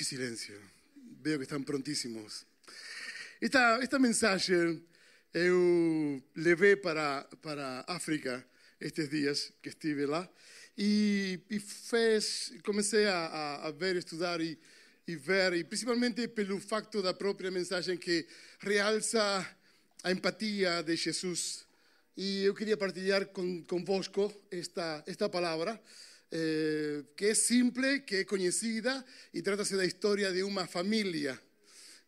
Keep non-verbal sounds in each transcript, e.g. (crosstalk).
que silêncio. Veo que estão prontíssimos. Esta, esta mensagem eu levei para, para África estes dias que estive lá e, e fez, comecei a, a ver, estudar e, e ver, e principalmente pelo facto da própria mensagem que realça a empatia de Jesus. E eu queria partilhar com, convosco esta, esta palavra, eh, que é simples, que é conhecida e trata-se da história de uma família.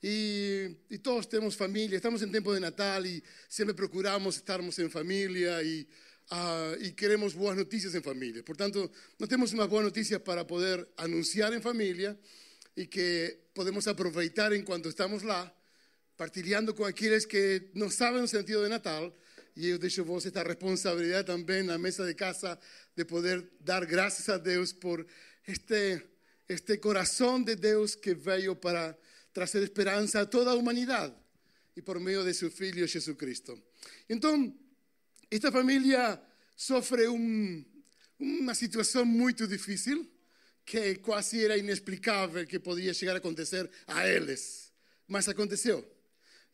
E, e, todos temos família, estamos em tempo de Natal e sempre procuramos estarmos em família e, uh, e queremos boas notícias em família. Portanto, nós temos uma boa notícia para poder anunciar em família e que podemos aproveitar enquanto estamos lá, partilhando com aqueles que não sabem o sentido de Natal. E eu deixo vos esta responsabilidade também na mesa de casa de poder dar graças a Deus por este, este coração de Deus que veio para trazer esperança a toda a humanidade e por meio de seu Filho Jesus Cristo. Então, esta família sofre um, uma situação muito difícil, que quase era inexplicável que podia chegar a acontecer a eles, mas aconteceu.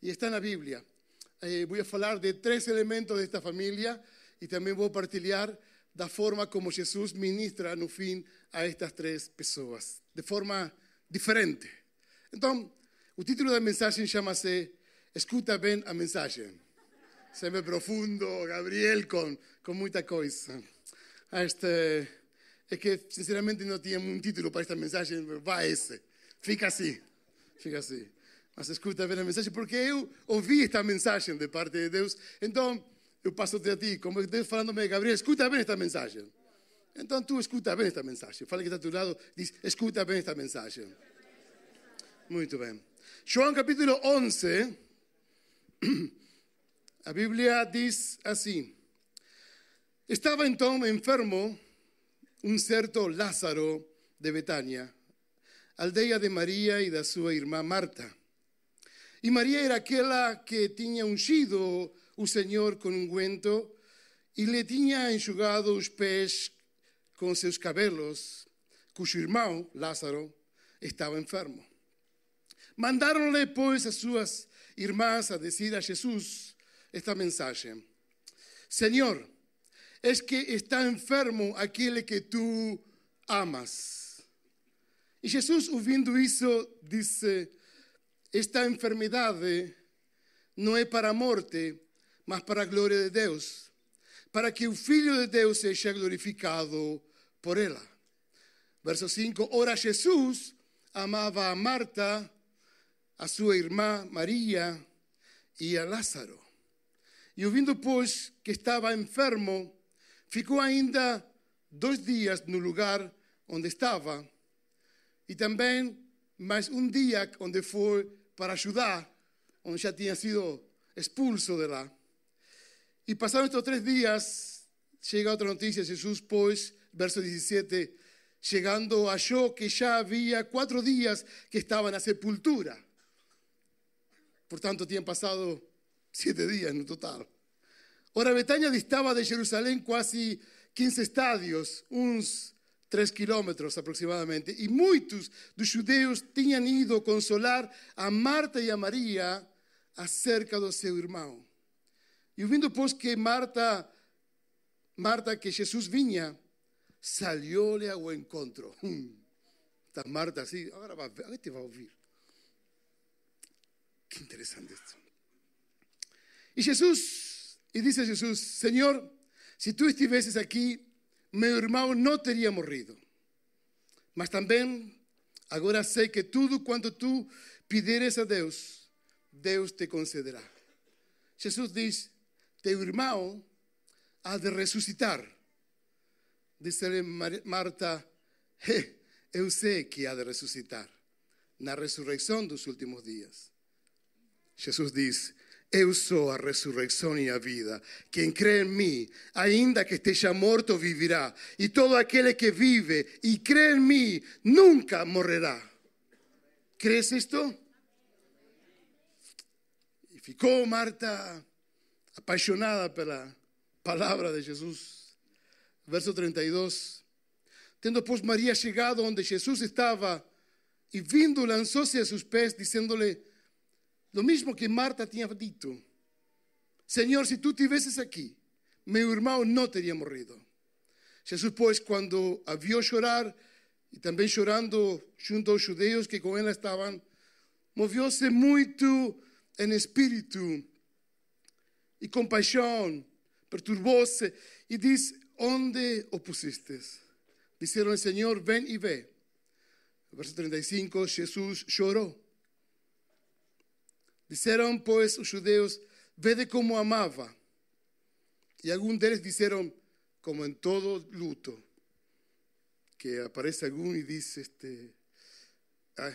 E está na Bíblia. Eh, vou falar de três elementos desta família e também vou partilhar da forma como Jesus ministra no fim a estas três pessoas, de forma diferente. Então, o título da mensagem chama-se Escuta bem a mensagem. Sempre profundo, Gabriel, com, com muita coisa. Este, é que, sinceramente, não tinha um título para esta mensagem, vai esse. Fica assim, fica assim. Mas escuta bem a mensagem, porque eu ouvi esta mensagem de parte de Deus. Então, eu passo a ti, como Deus falando-me, Gabriel, escuta bem esta mensagem. Então, tu escuta bem esta mensagem. Fala que está teu lado, diz, escuta bem esta mensagem. Muito bem. João capítulo 11, (clears throat) a Bíblia diz assim: Estava então enfermo um certo Lázaro de Betânia, aldeia de Maria e da sua irmã Marta. E Maria era aquela que tinha ungido o Senhor com unguento e lhe tinha enxugado os pés com seus cabelos, cujo irmão, Lázaro, estava enfermo. Mandaram-lhe, pois, as suas irmãs a dizer a Jesus esta mensagem: Senhor, es que está enfermo aquele que tu amas. E Jesus, ouvindo isso, disse: Esta enfermidade não é para a morte, mas para a glória de Deus, para que o Filho de Deus seja glorificado por ela. Verso 5: Ora, Jesus amava a Marta, a sua irmã Maria e a Lázaro. E ouvindo, pois, que estava enfermo, ficou ainda dois dias no lugar onde estava. E também mais um dia onde foi para ajudar, onde já tinha sido expulso de lá. E passaram estes três dias, chega outra notícia, Jesus, pois, verso 17, chegando, achou que já havia quatro dias que estava na sepultura. Portanto, tinham passado sete dias no total. Ora, Betânia distava de Jerusalém quase 15 estádios, uns 3 quilômetros aproximadamente, e muitos dos judeus tinham ido consolar a Marta e a Maria acerca do seu irmão. E ouvindo, pois, que Marta, Marta, que Jesus vinha, salió-lhe ao encontro. Hum, está Marta assim, agora vai, agora te vai ouvir. Que interessante isso. E Jesus, e disse a Jesus, Senhor, se tu estivesses aqui, meu irmão não teria morrido. Mas também, agora sei que tudo quanto tu pedires a Deus, Deus te concederá. Jesus diz: Teu irmão há de ressuscitar. Disse-lhe Marta: Eu sei que há de ressuscitar na ressurreição dos últimos dias. Jesus diz: Eu sou a ressurreição e a vida. Quem crê em mim, ainda que esteja morto, vivirá. E todo aquele que vive e crê em mim nunca morrerá. ¿Crees isto? E ficou Marta apaixonada pela palavra de Jesus. Verso 32. Tendo, pois, Maria chegado onde Jesus estava e vindo, lançou-se a seus pés, dizendo-lhe lo mismo que Marta tinha dito: Senhor, se tu estivesses aqui, meu irmão não teria morrido. Jesus, pois, quando a viu chorar e também chorando junto aos judeus que com ela estavam, moveu-se muito em espírito e compaixão, perturbou-se e disse: Onde o pusistes? Disseram, Senhor, vem e vê. Verso 35, Jesus chorou. Disseram, pois, os judeus: Vede como amava. E alguns deles disseram, como em todo luto, que aparece algum e diz: este,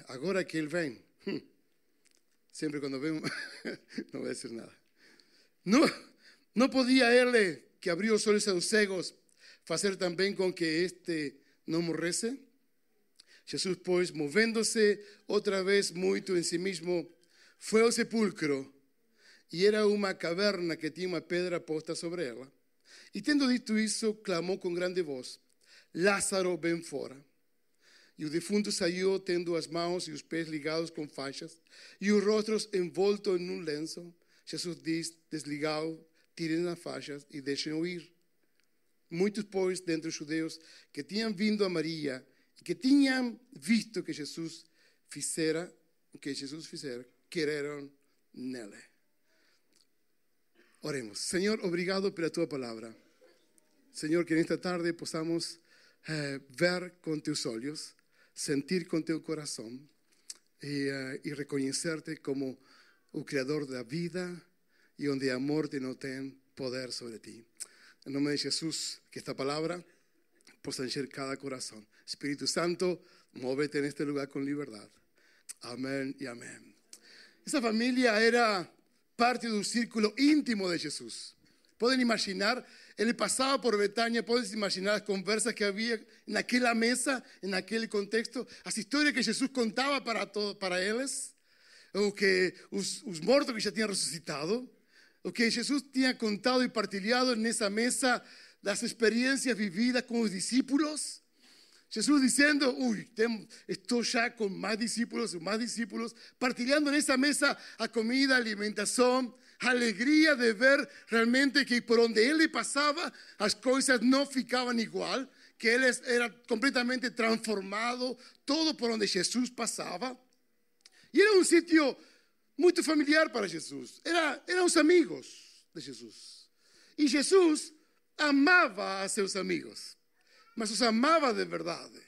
Agora que ele vem. Hum. (laughs) Sempre quando vem, (laughs) não vai dizer nada. Não, não podia ele, que abriu os olhos aos cegos, fazer também com que este não morresse? Jesus, pois, movendo-se outra vez muito em si mesmo, foi ao sepulcro e era uma caverna que tinha uma pedra posta sobre ela. E tendo dito isso, clamou com grande voz: Lázaro, vem fora. E o defunto saiu, tendo as mãos e os pés ligados com faixas e os rostros envoltos em um lenço. Jesus diz: Desligado, tirem as faixas e deixem-o ir. Muitos, pois, dentre os judeus que tinham vindo a Maria e que tinham visto que Jesus fizera, que Jesus fizera, creram nele. Oremos. Senhor, obrigado pela tua palavra. Senhor, que nesta tarde possamos eh, ver com teus olhos, sentir com teu coração e, eh, e reconhecer-te como o Criador da vida e onde a morte não tem poder sobre ti. Em nome de Jesus, que esta palavra possa encher cada coração. Espírito Santo, móvete neste lugar com liberdade. Amém e amém. Essa família era parte do círculo íntimo de Jesus. Podem imaginar, ele passava por Betânia, podem imaginar as conversas que havia naquela mesa, naquele contexto, as histórias que Jesus contava para, todo, para eles, o que os, os mortos que já tinham ressuscitado, o que Jesus tinha contado e partilhado nessa mesa das experiências vividas com os discípulos. Jesus dizendo, uy, estou já com mais discípulos, mais discípulos, partilhando nessa mesa a comida, a alimentação, a alegria de ver realmente que por onde ele passava as coisas não ficavam igual, que ele era completamente transformado, todo por onde Jesus passava. E era um sítio muito familiar para Jesus. Era, eram os amigos de Jesus. E Jesus amava a seus amigos, mas os amava de verdade.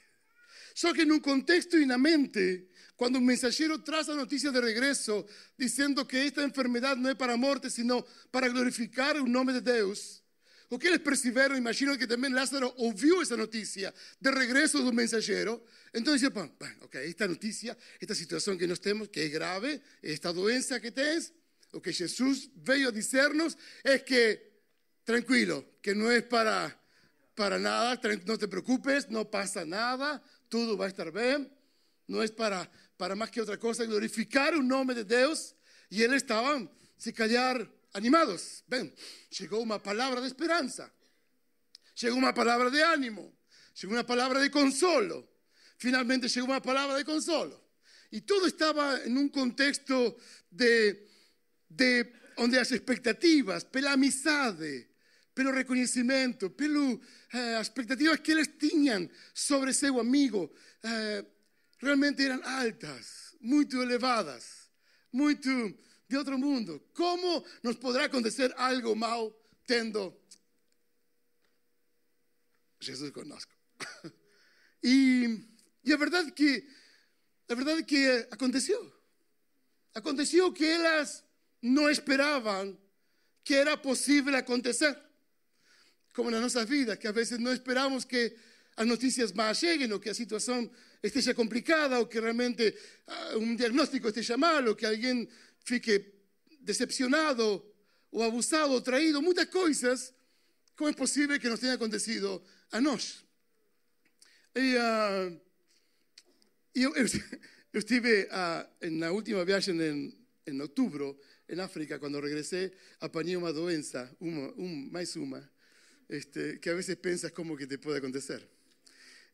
Só que num contexto e na mente, quando o mensageiro traz a notícia de regresso, dizendo que esta enfermidade não é para a morte, sino para glorificar o nome de Deus, o que eles perceberam, imagino que também Lázaro ouviu essa notícia de regresso do mensageiro. Então disse: bem, ok, esta notícia, esta situação que nós temos, que é grave, esta doença que tens, o que Jesus veio a dizer-nos é que, tranquilo, que não é para, para nada, não te preocupes, não passa nada, tudo vai estar bem, não é para, para mais que outra coisa, glorificar o nome de Deus. E eles estavam, se calhar, animados. Ven, llegó una palabra de esperanza, llegó una palabra de ánimo, llegó una palabra de consolo. Finalmente llegó una palabra de consolo. Y todo estaba en un contexto de, de donde las expectativas, pela amizade, pelo reconhecimento, pelo eh, expectativas que eles tinham sobre seu amigo, eh, realmente eram altas, muito elevadas, muito de otro mundo. ¿Cómo nos podrá acontecer algo mal tendo Jesús conozco? (laughs) y, y a verdade que a verdade que aconteceu. aconteció que elas não esperavam que era possível acontecer. Como nas nossas vidas, que às vezes não esperamos que as notícias más cheguem, ou que a situação esteja complicada, ou que realmente uh, um diagnóstico esteja mal, ou que alguém fique decepcionado, ou abusado, ou traído, muitas coisas. Como é possível que nos tenha acontecido a nós? E, uh, eu, eu, última viagem em, em outubro, em África, quando regressei, apanhei uma doença, uma, um, mais este, que a vezes pensas como que te pode acontecer.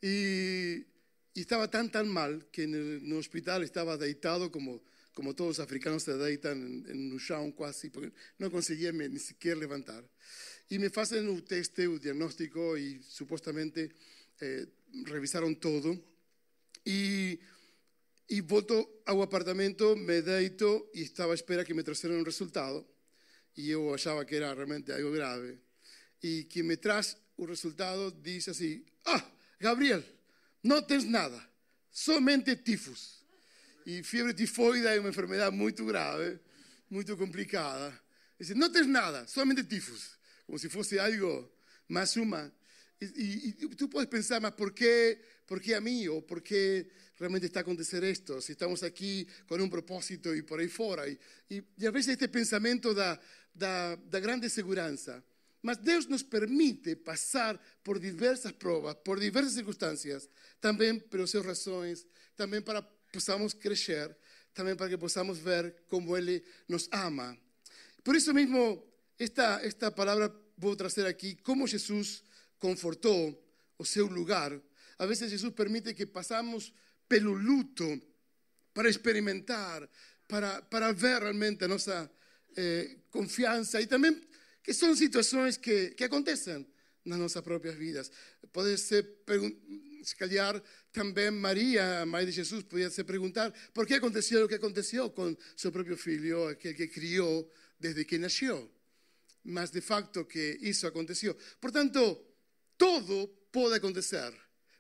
Y, y estaba tan, tan mal que en en el, hospital estaba deitado como, como todos los africanos se deitan en, en un chão casi, porque no conseguía ni siquiera levantar. Y me hacen un test, un diagnóstico y supuestamente eh, revisaron todo. Y, y volto ao apartamento, me deito e estaba a espera que me trajeran un resultado. E eu achava que era realmente algo grave. E que me traz o resultado dice así, ah, Gabriel, não tens nada, somente tifus. E fiebre tifoide é uma enfermedade muito grave, muito complicada. Dice, não tens nada, somente tifus. Como se fosse algo mais uma. E, e, e tu podes pensar, mas por que, por que a mim? Ou por que realmente está a acontecer isto? Se estamos aqui com um propósito e por fora. E, e, e a vezes este pensamento da, da, da grande segurança. Mas Deus nos permite passar por diversas provas, por diversas circunstâncias, também pelas suas razões, também para possamos crescer, também para que possamos ver como Ele nos ama. Por isso mesmo, esta, esta palavra vou trazer aqui, como Jesus confortou o seu lugar. A vezes Jesus permite que passamos pelo luto para experimentar, para, para ver realmente a nossa eh, confiança e também que são situações que, que acontecem nas nossas próprias vidas. Pode ser, se calhar, também Maria, a mãe de Jesus, podia se perguntar por que aconteceu o que aconteceu com seu próprio filho, aquele que criou desde que nasceu. Mas, de facto, que isso aconteceu. Portanto, todo pode acontecer.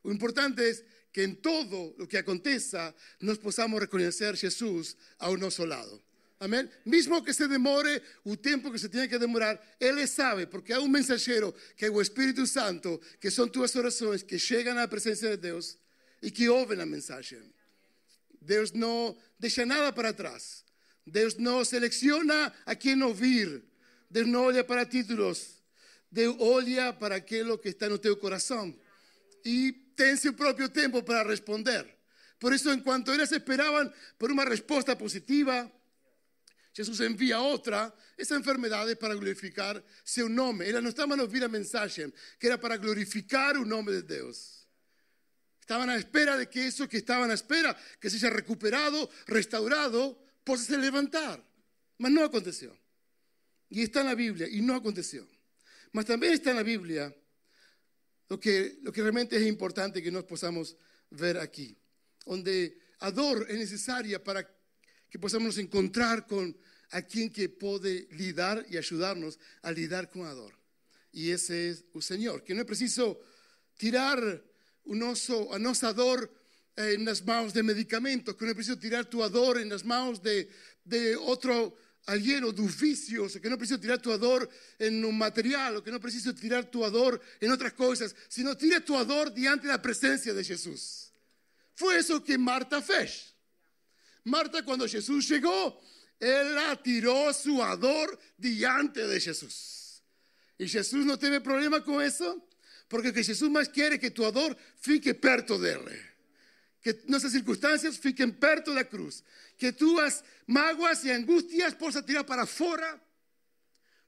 O importante é que em todo o que aconteça, nós possamos reconhecer Jesus ao nosso lado. Amén. Mismo que se demore o tempo que se tiene que demorar, Ele sabe, porque há um mensageiro que é o Espírito Santo, que são tuas orações, que chegam à presença de Deus e que ouvem a mensagem. Deus não deixa nada para trás. Deus não seleciona a quem ouvir. Deus não olha para títulos. Deus olha para aquilo que está no teu coração. E tem seu próprio tempo para responder. Por isso, enquanto eles esperavam por uma resposta positiva, Jesús envía otra, esa enfermedad es para glorificar su nombre. Ellos no estaban a oír a mensaje, que era para glorificar el nombre de Dios. Estaban a espera de que eso que estaban a espera, que se haya recuperado, restaurado, pudiese levantar. Mas no aconteció. Y está en la Biblia, y no aconteció. Mas también está en la Biblia lo que, lo que realmente es importante que nos podamos ver aquí, donde ador es necesaria para que podamos encontrar con a quien que puede lidar y ayudarnos a lidar con a dor. Y ese es el Señor, que no es preciso tirar un oso, a nossa dor eh, nas mãos de medicamentos, que não é preciso tirar tua dor nas mãos de, de outro alguien ou dos vícios, que não é preciso tirar tua dor em um material, que não é preciso tirar tua dor em outras coisas, sino tira tua dor diante da presença de Jesus. Foi isso que Marta fez. Marta, cuando Jesús llegó, ella tiró su ador diante de Jesús. Y Jesús no tiene problema con eso, porque que Jesús más quiere que tu ador fique perto de él. Que nuestras circunstancias fiquen perto de la cruz. Que tus maguas y angustias puedas tirar para afuera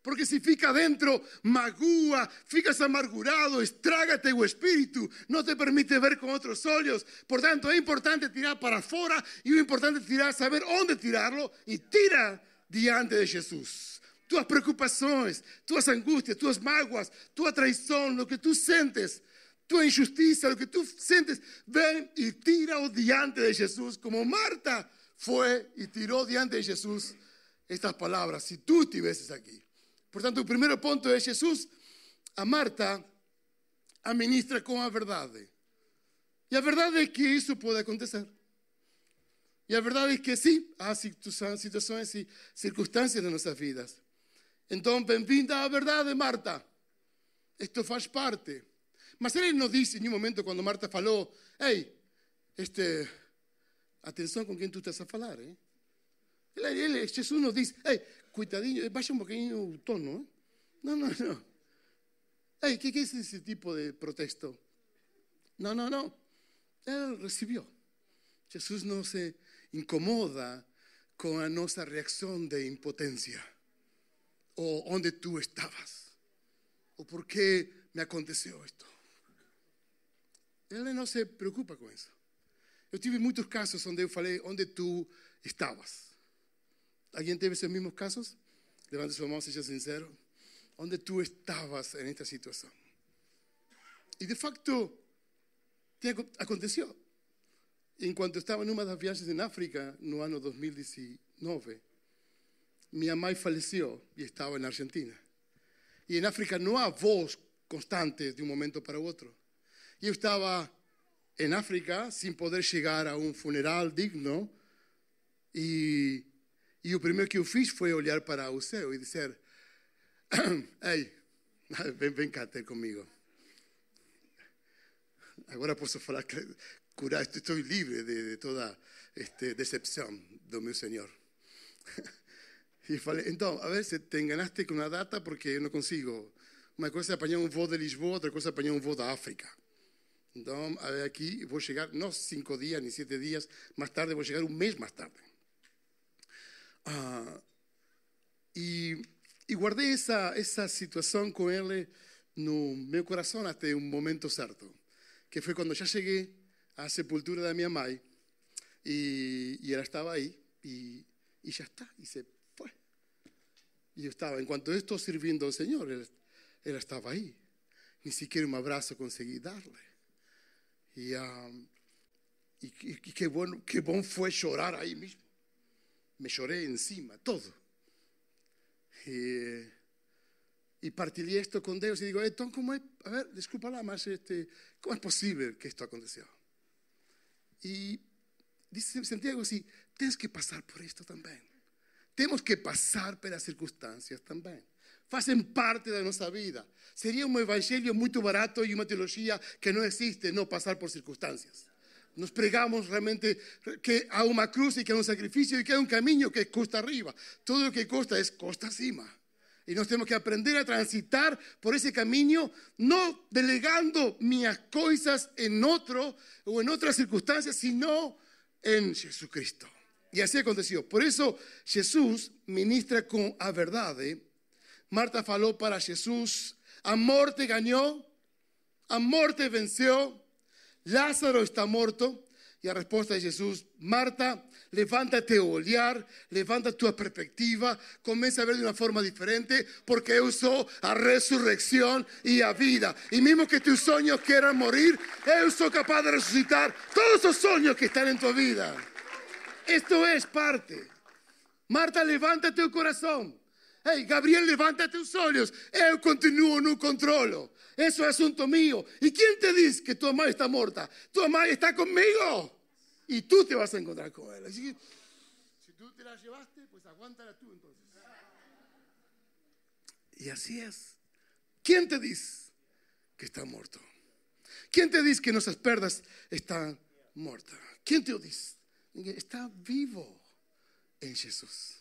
porque si fica dentro, magúa, ficas amargurado, estrágate o espíritu, no te permite ver con otros ojos. Por tanto, es importante tirar para afuera y es importante tirar, saber dónde tirarlo y tira diante de Jesús. Tus preocupaciones, tus angustias, tus mágoas, tu traición, lo que tú sientes, tu injusticia, lo que tú sientes, ven y tira diante de Jesús, como Marta fue y tiró diante de Jesús estas palabras. Si tú estuvieses aquí. Portanto, o primeiro ponto é Jesus a Marta administra com a verdade. E a verdade é que isso pode acontecer. Y la verdad es que sí, há situações e circunstâncias nas nossas vidas. Então, bem-vinda à verdade, Marta. Isto faz parte. Mas ele não disse em um momento, quando Marta falou: Ei, este, atenção com quem tu estás a falar. Eh? Ele, ele, Jesus não disse: Ei, cuidadinho, baixa um pouquinho o tono. Eh? Não, não, não. Ei, o que, que é esse tipo de protesto? Não, não, não. Ele recebeu. Jesus não se incomoda com a nossa reação de impotência. Ou onde tu estavas. Ou por que me aconteceu isto. Ele não se preocupa com isso. Eu tive muitos casos onde eu falei onde tu estavas. Alguém teve esses mesmos casos? Levante sua mão, seja sincero. Onde tu estavas nesta situação. E de facto, aconteceu. Enquanto estava numa das viagens em África, no ano 2019, minha mãe faleceu e estava na Argentina. E em África não há voos constantes de um momento para o outro. E eu estava em África sem poder chegar a um funeral digno. E, e o primeiro que eu fiz foi olhar para o céu e dizer: (coughs) Ei, (laughs) vem, vem cá ter comigo. Agora posso falar curar, estou livre de, de toda este, decepção do meu Senhor. (laughs) E falei, então, a ver, se te enganaste com a data porque eu não consigo. Uma coisa é apanhar um voo de Lisboa, outra coisa é apanhar um voo da África. Então, a ver, aqui vou chegar, não cinco dias, nem sete dias mais tarde, vou chegar um mês mais tarde. Ah, e, e guardei essa, essa situação com ele no meu coração até um momento certo que foi quando já cheguei à sepultura da minha mãe e, e ela estava aí e, já está, e se foi. E eu estava, enquanto eu estou servindo ao Senhor, ela, ela estava aí. Nem sequer um abraço consegui dar-lhe. E, um, e, e, que, bom, que bom foi chorar aí mesmo. Me chorei em cima, todo. E, y partilhei isto com Deus e digo, então como é, a ver, desculpa lá, mas este, como é possível que isto aconteceu? E disse Santiago assim, tens que passar por isto também. Temos que passar pelas circunstâncias também. Fazem parte da nossa vida. Seria um evangelho muito barato e uma teologia que não existe não passar por circunstâncias. Nos pregamos realmente que há uma cruz e que há um sacrifício e que há um caminho que é custa arriba. Tudo o que custa é costa acima. Y nos tenemos que aprender a transitar por ese camino, no delegando mis cosas en otro o en otras circunstancias, sino en Jesucristo. Y así aconteció. Por eso Jesús ministra con a verdad. Marta faló para Jesús, a muerte ganó, a muerte venció, Lázaro está muerto. Y la respuesta de Jesús, Marta, levántate a olhar, levanta tu perspectiva, comienza a ver de una forma diferente, porque yo soy a resurrección y a vida. Y mismo que tus sueños quieran morir, yo soy capaz de resucitar todos esos sueños que están en tu vida. Esto es parte. Marta, levántate tu corazón. Hey, Gabriel, levanta tus ojos. Yo continúo, no controlo. Eso es asunto mío. ¿Y quién te dice que tu mamá está muerta? Tu mamá está conmigo. Y tú te vas a encontrar con él. Así que, si tú te la llevaste, pues aguántala tú entonces. Y así es. ¿Quién te dice que está muerto? ¿Quién te dice que nuestras perdas están muertas? ¿Quién te dice? Está vivo en Jesús.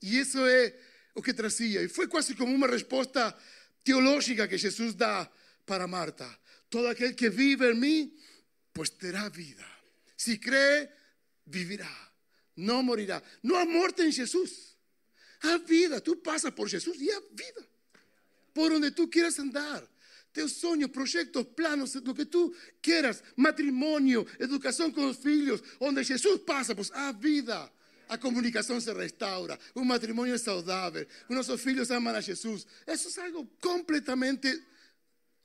Y eso es lo que trazía. Y fue casi como una respuesta teológica que Jesús da para Marta. Todo aquel que vive en mí, pues tendrá vida. Si cree, vivirá. No morirá. No hay muerte en Jesús. Hay vida. Tú pasas por Jesús y hay vida. Por donde tú quieras andar. Teus sueños, proyectos, planos, lo que tú quieras. Matrimonio, educación con los hijos. Donde Jesús pasa, pues hay vida. A comunicación se restaura, un matrimonio es saudável, nuestros hijos aman a Jesús. Eso es algo completamente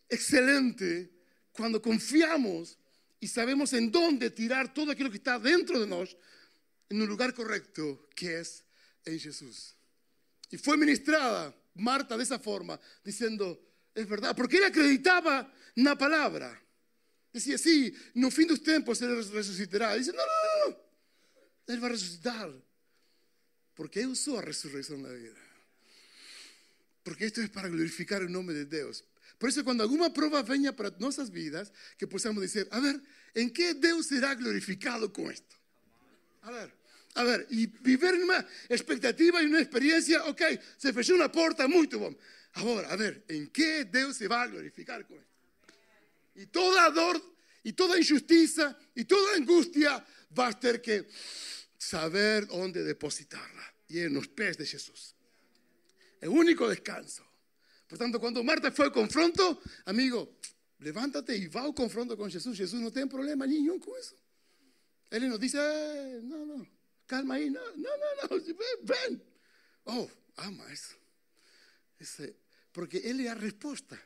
excelente cuando confiamos y sabemos en dónde tirar todo aquello que está dentro de nosotros en un lugar correcto, que es en Jesús. Y fue ministrada Marta de esa forma, diciendo, es verdad, porque él acreditaba en la palabra. Decía, sí, no fin de los tiempos se resucitará. Dice, no, no, no, Ele vai ressuscitar. Porque eu sou a ressurreição da vida. Porque isto é para glorificar o nome de Deus. Por isso, quando alguma prova venha para nossas vidas, que possamos dizer: a ver, em que Deus será glorificado com isto? A ver, a ver, e viver numa expectativa e numa experiência, ok, se fechou uma porta, muito bom. Agora, a ver, em que Deus se vai glorificar com isto? E toda dor, e toda injustiça, e toda angústia, vai ter que saber onde depositarla. E é nos pés de Jesus. É o único descanso. Portanto, quando Marta foi ao confronto, amigo, levántate e vá ao confronto com Jesus. Jesus não tem problema nenhum com isso. Ele não diz, eh, não, não, calma aí, não, não, não, não, ven. Oh, ama isso. Esse, porque ele é a resposta.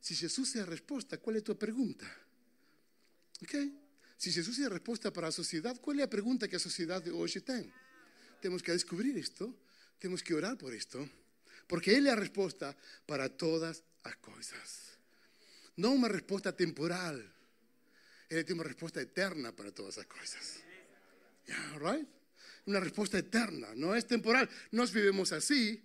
Se Jesus é a resposta, qual é a tua pergunta? Ok? Se Jesus é a resposta para a sociedade, qual é a pergunta que a sociedade hoje tem? Temos que descobrir isto, temos que orar por isto, porque Ele é a resposta para todas as coisas. Não uma resposta temporal, Ele tem uma resposta eterna para todas as coisas. Yeah, right? Uma resposta eterna, não é temporal. Nós vivemos assim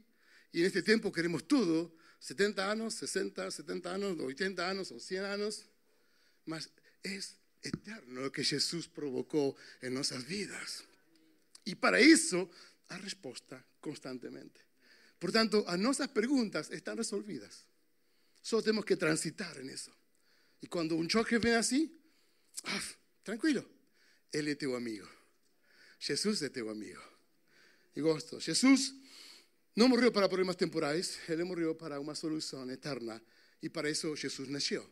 e neste tempo queremos tudo, 70 anos, 60, 70 anos, 80 anos ou 100 anos, mas é eterno que Jesus provocou em nossas vidas. E para isso, a resposta constantemente. Portanto, as nossas perguntas estão resolvidas. Só temos que transitar em isso. E quando um choque vem assim, ah, tranquilo, ele é teu amigo. Jesus é teu amigo. E gosto. Jesus não morreu para problemas temporais, ele morreu para uma solução eterna. E para isso Jesus nasceu.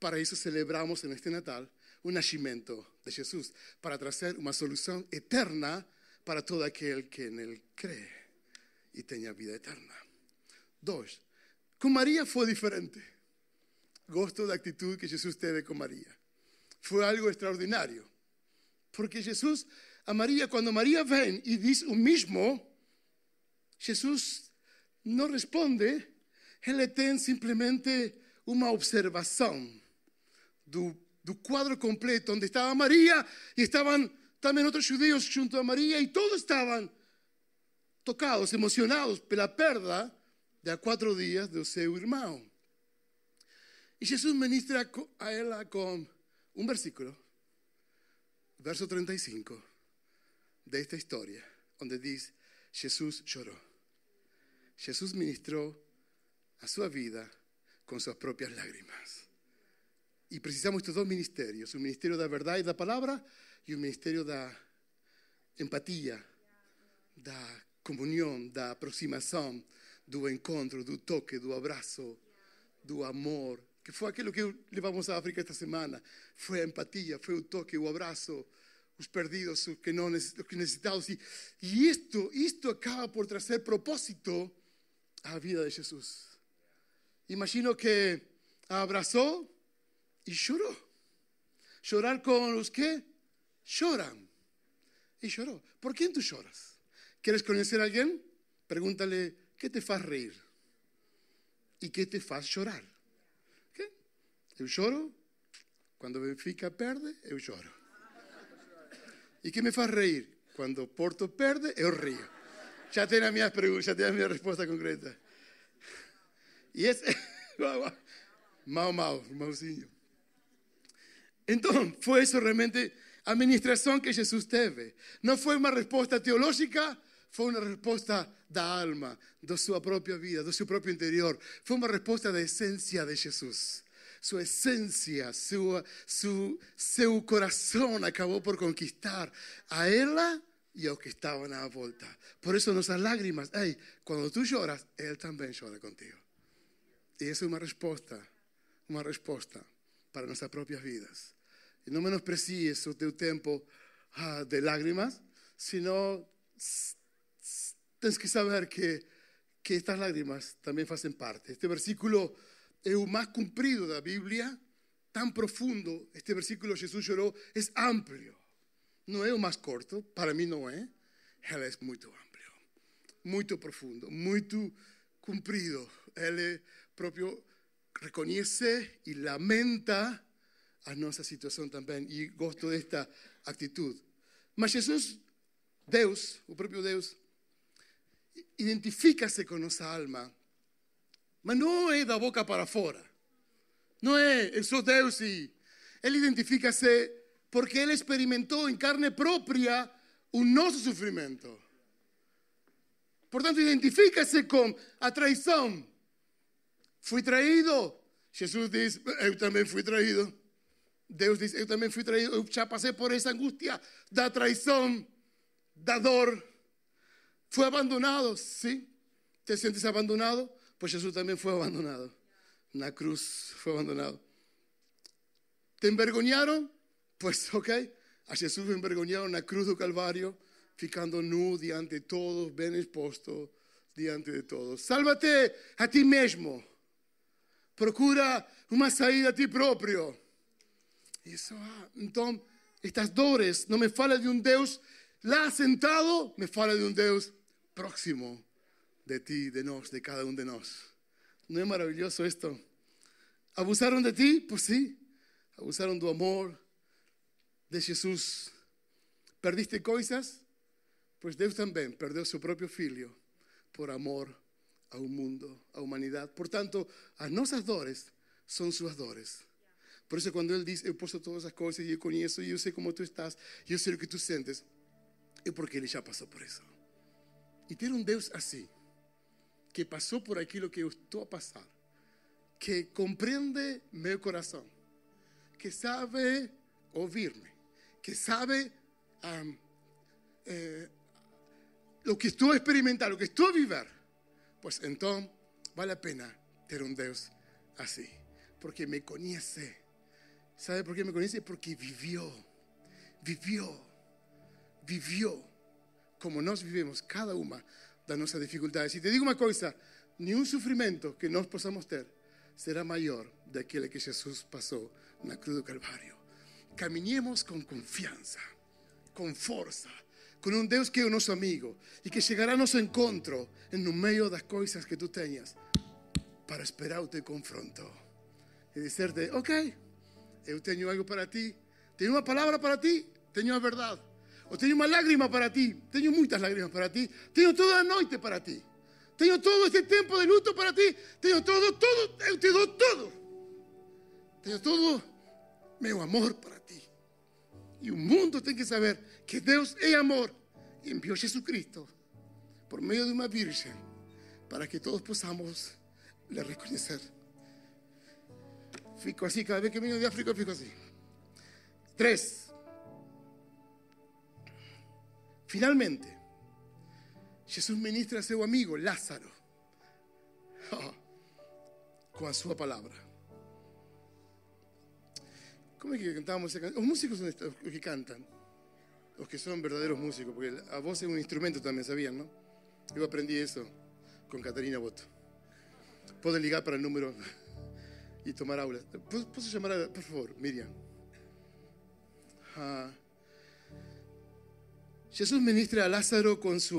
Para isso celebramos neste Natal o nascimento de Jesus, para trazer uma solução eterna para todo aquele que nele crê e tenha vida eterna. Dois, com Maria foi diferente. Gosto da atitude que Jesus teve com Maria. Foi algo extraordinário. Porque Jesus, a Maria, quando Maria vem e diz o mesmo, Jesus não responde, ele tem simplesmente uma observação do, do quadro completo, onde estava Maria e estavam também outros judeus junto a Maria e todos estavam tocados, emocionados pela perda de há quatro dias do seu irmão. E Jesus ministra a ela com um versículo, verso 35, desta história, onde diz: Jesus chorou. Jesus ministrou a sua vida com suas próprias lágrimas. E precisamos estes dois ministérios: o ministério da verdade e da palavra e o ministério da empatia, da comunhão, da aproximação, do encontro, do toque, do abraço, do amor, que foi aquilo que levamos à África esta semana. Foi a empatia, foi o toque, o abraço, os perdidos, os que, não, os que necessitados. E, e isto, isto acaba por trazer propósito à vida de Jesus. Imagino que abraçou e chorou. Chorar com os que choram. E chorou. Por quem tu choras? Queres conhecer alguém? Pregúntale que te faz reír e que te faz chorar. ¿Qué? Eu choro quando Benfica perde, eu choro. E que me faz reír? Quando Porto perde, eu rio. Já tem a minha pergunta, já tem a minha resposta concreta. E esse (laughs) mau, mau, mauzinho. Então, foi isso realmente a ministração que Jesus teve. Não foi uma resposta teológica, foi uma resposta da alma, da sua própria vida, do seu próprio interior. Foi uma resposta da essência de Jesus. Sua essência, seu, seu, seu coração acabou por conquistar a ela e aos que estavam à volta. Por isso, nossas lágrimas, ei, quando tu choras, Ele também chora contigo. E essa é uma resposta, uma resposta para nossas próprias vidas. Não menosprecies o teu tempo ah, de lágrimas, senão tens que saber que, que estas lágrimas também fazem parte. Este versículo é o mais comprido da Bíblia, tão profundo. Este versículo Jesus chorou, é amplo. Não é o mais curto, para mim não é. Ele é muito amplo, muito profundo, muito comprido. Ele próprio reconhece e lamenta a nossa situação também. E gosto desta atitude. Mas Jesus Deus, o próprio Deus, identifica-se com nossa alma, mas não é da boca para fora. Não é, eu sou Deus e ele identifica-se porque ele experimentou em carne própria o nosso sofrimento. Portanto, identifica-se com a traição. Fui traído. Jesus diz: Eu também fui traído. Deus diz: Eu também fui traído. Já passei por essa angústia da traição, da dor. Fui abandonado, sim. ¿Te sientes abandonado? Pues Jesús también fue abandonado. Na cruz fue abandonado. ¿Te envergonharam? Pues ok. A Jesús envergonharam na cruz do Calvário, ficando nu diante de todos, bem exposto diante de todos. Sálvate a ti mesmo. Procura uma saída a ti próprio. Isso, ah, então, estas dores não me fala de um Deus lá sentado, me fala de um Deus próximo de ti, de nós, de cada um de nós. Não é maravilhoso isto? Abusaram de ti? Pues sim. Abusaram do amor de Jesus. Perdiste coisas? Pois Deus também perdeu seu próprio filho por amor ao mundo, à humanidade. Portanto, as nossas dores são suas dores. Por isso, quando Ele diz: Eu posso todas as coisas e eu conheço e eu sei como tu estás e eu sei o que tu sentes, é porque Ele já passou por isso. E ter um Deus assim, que passou por aquilo que eu estou a passar, que compreende meu coração, que sabe ouvir-me, que sabe um, eh, o que estou a experimentar, o que estou a viver, pues então vale a pena ter um Deus assim, porque me conhece. ¿Sabe por qué me conhece? Porque vivió, vivió, vivió como nós vivemos cada uma das nossas dificuldades. E te digo uma coisa: nenhum sofrimento que nós possamos ter será maior daquele que Jesus passou na cruz do Calvário. Caminhemos com confiança, com força, com um Deus que é o nosso amigo e que chegará a nosso encontro no meio das coisas que tu tenhas para esperar o teu confronto e dizer-te: Ok, eu tenho algo para ti, tenho uma palavra para ti, tenho a verdade. Ou tenho uma lágrima para ti, tenho muitas lágrimas para ti, tenho toda a noite para ti, tenho todo este tempo de luto para ti, tenho todo, todo, eu te dou todo. Tenho todo meu amor para ti. E o mundo tem que saber que Deus é amor e enviou Jesus Cristo por meio de uma virgem para que todos possamos le reconhecer. Fico assim, cada vez que venho de África, fico assim. Três. Finalmente, Jesus ministra a seu amigo Lázaro com a sua palavra. Como é que cantamos essa canção? Os músicos são os que cantam, os que são verdadeiros músicos, porque a voz é um instrumento também, sabiam, não? Eu aprendi isso com Catarina Boto. Podem ligar para o número e tomar aulas. Posso chamar, a, por favor, Miriam? Ah. Jesús ministra a Lázaro con su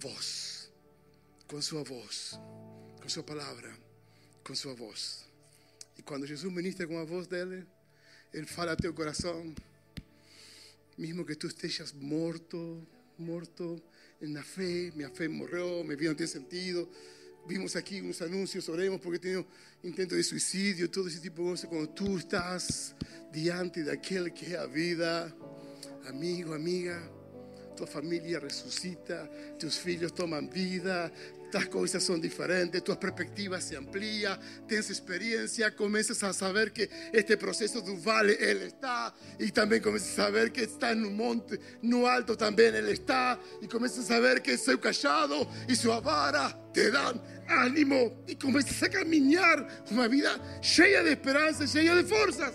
voz, con su voz, con su palabra, con su voz. Y cuando Jesús ministra con la voz de Él, Él fala a tu corazón, mismo que tú estés muerto, muerto en la fe, mi fe murió, mi vida no tiene sentido. Vimos aquí unos anuncios, oremos porque tengo intento de suicidio, todo ese tipo de cosas. Cuando tú estás diante de aquel que es la vida, amigo, amiga, tua família ressuscita, teus filhos tomam vida, as coisas são diferentes, tuas perspectivas se ampliam, tens experiência, começas a saber que este processo do vale ele está, e também começas a saber que está no monte, no alto também ele está, e começas a saber que seu cajado e sua vara te dão ânimo, e começas a caminhar uma vida cheia de esperança, cheia de forças.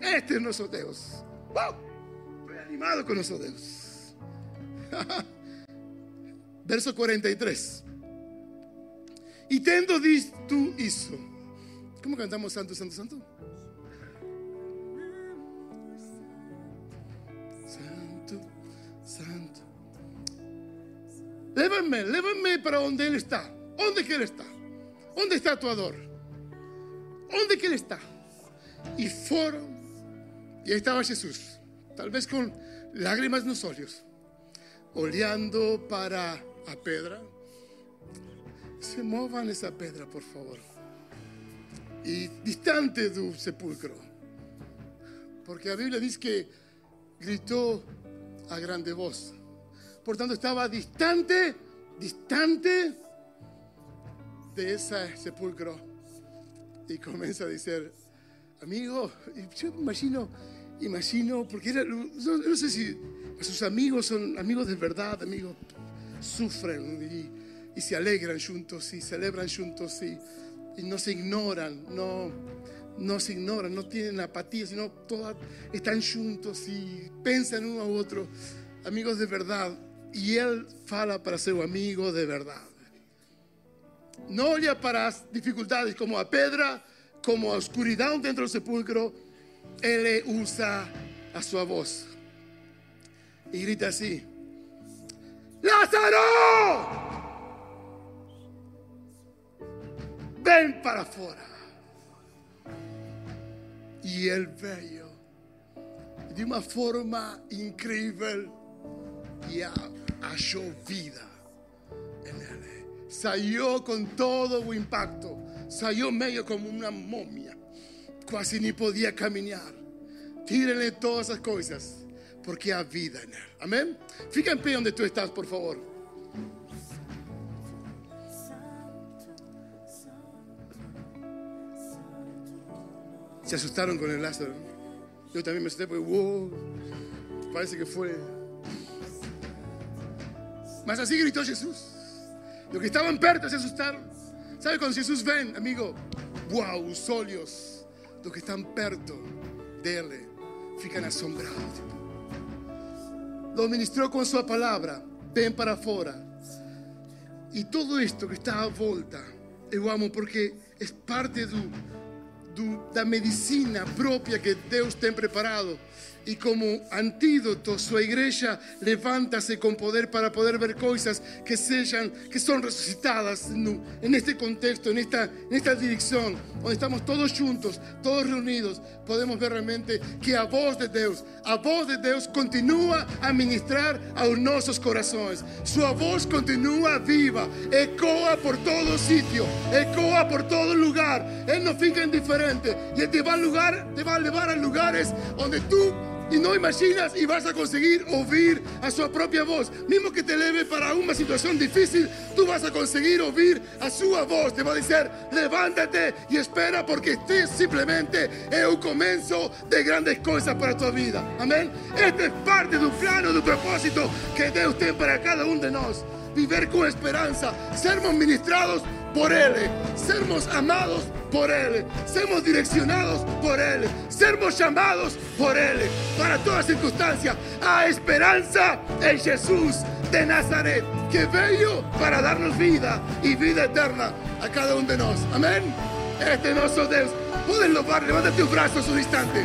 Este é nosso Deus. Uau! Estou animado com nosso Deus. Verso 43. E tendo dito isso, como cantamos Santo, Santo, Santo? Santo, Santo. Llévame, llévame para onde Ele está. Onde que Ele está? Onde está tu dor? Onde que Ele está? E foram, e aí estava Jesus, talvez com lágrimas nos olhos olhando para a pedra. Se movam essa pedra, por favor. E distante do sepulcro. Porque a Bíblia diz que gritou a grande voz. Portanto, estava distante, distante de ese sepulcro. Y comienza a decir, amigo, imagino, imagino, porque era, no, sé si sus amigos son amigos de verdad, amigos, sufren y, y se alegran juntos y celebran juntos y, y, no se ignoran, no, no se ignoran, no tienen apatía, sino todas están juntos y piensan uno a otro, amigos de verdad. Y él fala para ser amigo de verdad. No olha para as dificuldades como a pedra, como a oscuridão dentro do sepulcro. Ele usa a sua voz e grita assim: Lázaro! Vem para fora. E ele veio de uma forma incrível e achou vida salió con todo el impacto. Salió medio como una momia. Casi ni podía caminar. Tírenle todas esas cosas. Porque hay vida en él. Amén. Fica en pie donde tú estás, por favor. Se asustaron con el Lázaro. Yo también me asusté porque, wow, parece que fue. Mas así gritó Jesús. Los que estaban perto se asustaron. ¿Sabe cuando Jesús ven, amigo? Wow, los olhos los que están perto dele fican asombrados. Lo ministró con su palabra. Ven para afuera. Y todo esto que está a volta, eu amo porque es parte de la medicina propia que Dios tem preparado y como antídoto su iglesia levántase con poder para poder ver cosas que sean que son resucitadas en este contexto, en esta, en esta dirección, donde estamos todos juntos, todos reunidos, podemos ver realmente que a voz de Dios, a voz de Dios continúa a ministrar a nuestros corazones. Su voz continúa viva, ecoa por todo sitio, ecoa por todo lugar. Él no fica indiferente y Él te va a, lugar, te va a llevar a lugares donde tú y no imaginas y vas a conseguir oír a su propia voz. Mismo que te leve para una situación difícil, tú vas a conseguir oír a su voz. Te va a decir, levántate y espera porque este simplemente es un comienzo de grandes cosas para tu vida. Amén. Este es parte de un plano, de un propósito que Dios tiene para cada uno de nosotros. Vivir con esperanza, sermos ministrados por Él, sermos amados por Él, sermos direccionados por Él, sermos llamados por Él para toda circunstancia. A esperanza en Jesús de Nazaret, que vino para darnos vida y vida eterna a cada uno de nosotros. Amén. Este es nuestro Dios. Pueden lobar, levántate tus brazos un instante.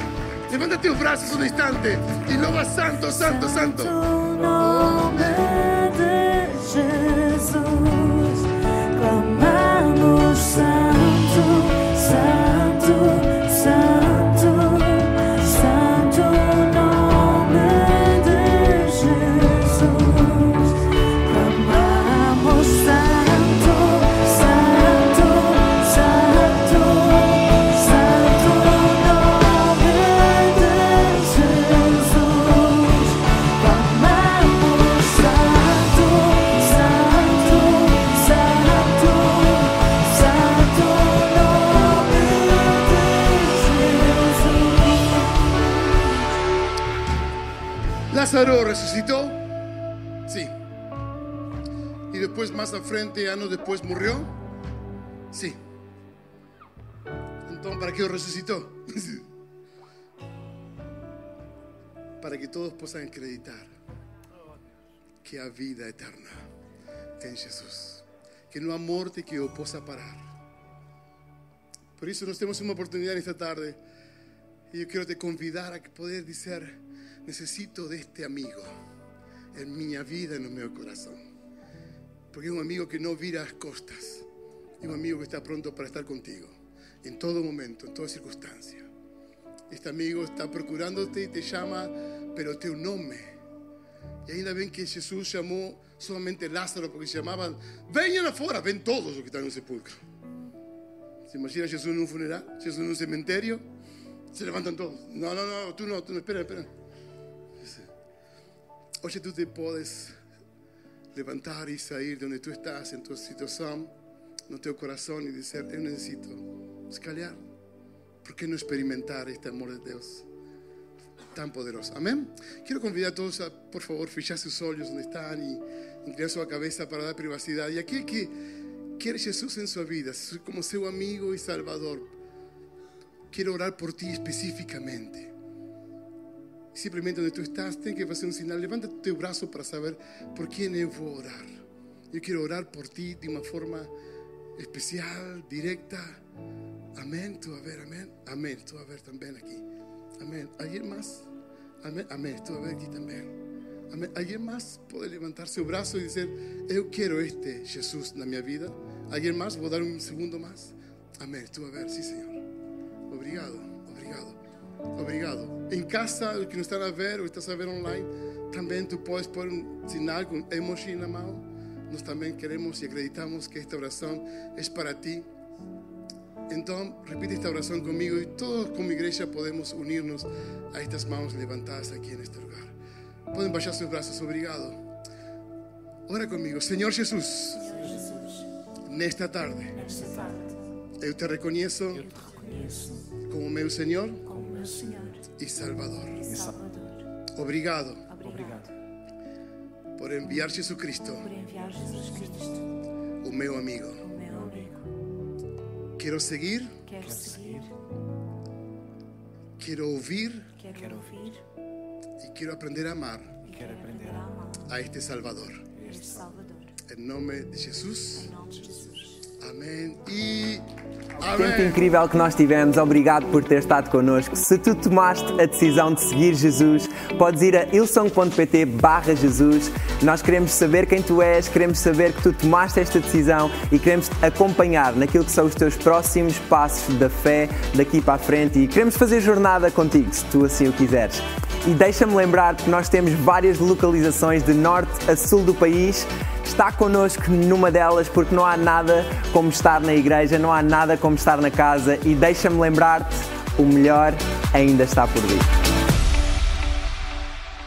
Levántate tus brazos un instante y loba santo, santo, santo. nombre de Jesús, Lázaro resucitó. Sí. Y después, más al frente, años después, murió. Sí. Entonces, ¿para qué resucitó? (laughs) para que todos puedan acreditar que hay vida eterna en Jesús. Que no hay muerte que o possa parar. Por eso nos tenemos una oportunidad esta tarde. Y yo quiero te convidar a que poder decir, necesito de este amigo en mi vida, en mi corazón. Porque es un amigo que no vira las costas. Es un amigo que está pronto para estar contigo. En todo momento, en toda circunstancia. Este amigo está procurándote y te llama, pero te un nombre. Y ainda ven que Jesús llamó solamente Lázaro porque llamaban, vengan afuera, ven todos los que en el sepulcro. ¿Se imagina Jesús en un funeral? Jesús en un cementerio? Se levantan todos. No, no, no, tú no, tú no, espera, espera. Hoy tú te puedes levantar y salir de donde tú estás en tu situación, en tu corazón y decir, yo necesito escalar. ¿Por qué no experimentar este amor de Dios tan poderoso? Amén. Quiero convidar a todos a, por favor, fichar sus ojos donde están y inclinar su cabeza para dar privacidad. Y aquel que quiere Jesús en su vida, como su amigo y salvador, quiero orar por ti específicamente. Simplemente donde tú estás, tienes que hacer un señal. Levanta tu brazo para saber por yo voy a orar. Yo quiero orar por ti de una forma especial, directa. Amén. Tú a ver, amén. Amén. Tú a ver también aquí. Amén. ¿Alguien más? Amén. Amén. Tú a ver aquí también. Amén. ¿Alguien más puede levantar su brazo y decir, yo quiero este Jesús en mi vida? ¿Alguien más? ¿Voy a dar un segundo más? Amén. Tú a ver, sí, Señor. Obrigado, obrigado. Obrigado. En casa, los que nos están a ver o estás a ver online, también tú puedes poner un sinal con emoji en la mano. Nos también queremos y acreditamos que esta oración es para ti. Entonces, repite esta oración conmigo y todos como iglesia podemos unirnos a estas manos levantadas aquí en este lugar. Pueden bajar sus brazos, obrigado. Ora conmigo, Señor Jesús, Senhor Jesus, nesta tarde, nesta tarde, eu te reconheço eu te reconheço como meu Senhor como meu Senhor e Salvador. e Salvador. Obrigado Obrigado por enviar Jesucristo, por enviar Jesus Cristo, o meu amigo. o meu amigo. Quero seguir, Quero seguir, quero ouvir quero ouvir e quero aprender a amar e quero aprender a amar a este Salvador. este Salvador. Em nome de Jesus. Em nome de Jesus. Amém e Tempo amém. incrível que nós tivemos, obrigado por ter estado connosco. Se tu tomaste a decisão de seguir Jesus, podes ir a ilson.pt barra Jesus. Nós queremos saber quem tu és, queremos saber que tu tomaste esta decisão e queremos te acompanhar naquilo que são os teus próximos passos da fé daqui para a frente e queremos fazer jornada contigo, se tu assim o quiseres. E deixa-me lembrar que nós temos várias localizações de norte a sul do país. Está connosco numa delas porque não há nada como estar na igreja, não há nada como estar na casa e deixa-me lembrar-te, o melhor ainda está por vir.